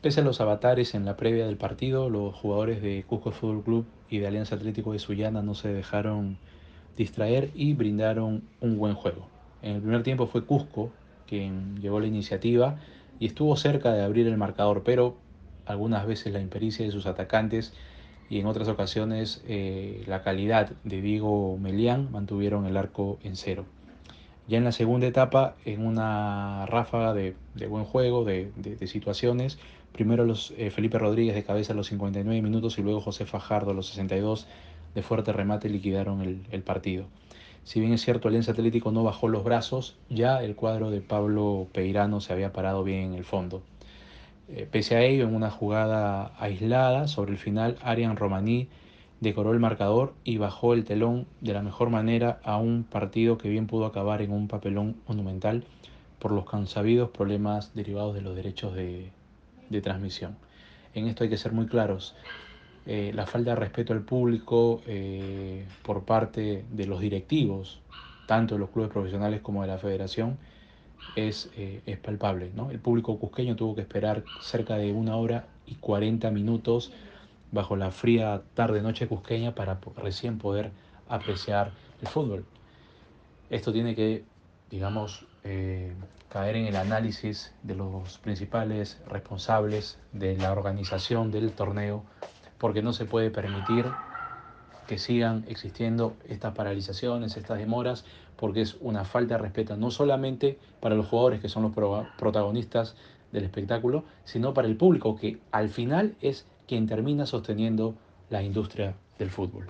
Pese a los avatares en la previa del partido, los jugadores de Cusco Fútbol Club y de Alianza Atlético de Sullana no se dejaron distraer y brindaron un buen juego. En el primer tiempo fue Cusco quien llevó la iniciativa y estuvo cerca de abrir el marcador, pero algunas veces la impericia de sus atacantes y en otras ocasiones eh, la calidad de Diego Melián mantuvieron el arco en cero. Ya en la segunda etapa, en una ráfaga de, buen juego, de, situaciones, primero los, eh, Felipe Rodríguez de cabeza a los 59 minutos y luego José Fajardo a los 62 de fuerte remate liquidaron el, partido. Si bien es cierto, Alianza Atlético no bajó los brazos, ya el cuadro de Pablo Peirano se había parado bien en el fondo. Eh, pese a ello, en una jugada aislada, sobre el final, Arian Romaní decoró el marcador y bajó el telón de la mejor manera a un partido que bien pudo acabar en un papelón monumental por los consabidos problemas derivados de los derechos de, transmisión. En esto hay que ser muy claros. Eh, la falta de respeto al público eh, por parte de los directivos, tanto de los clubes profesionales como de la federación, es, eh, es palpable. ¿no? El público cusqueño tuvo que esperar cerca de una hora y 40 minutos bajo la fría tarde-noche cusqueña para recién poder apreciar el fútbol. Esto tiene que, digamos, eh, caer en el análisis de los principales responsables de la organización del torneo, porque no se puede permitir que sigan existiendo estas paralizaciones, estas demoras, porque es una falta de respeto no solamente para los jugadores que son los protagonistas del espectáculo, sino para el público que al final es quien termina sosteniendo la industria del fútbol.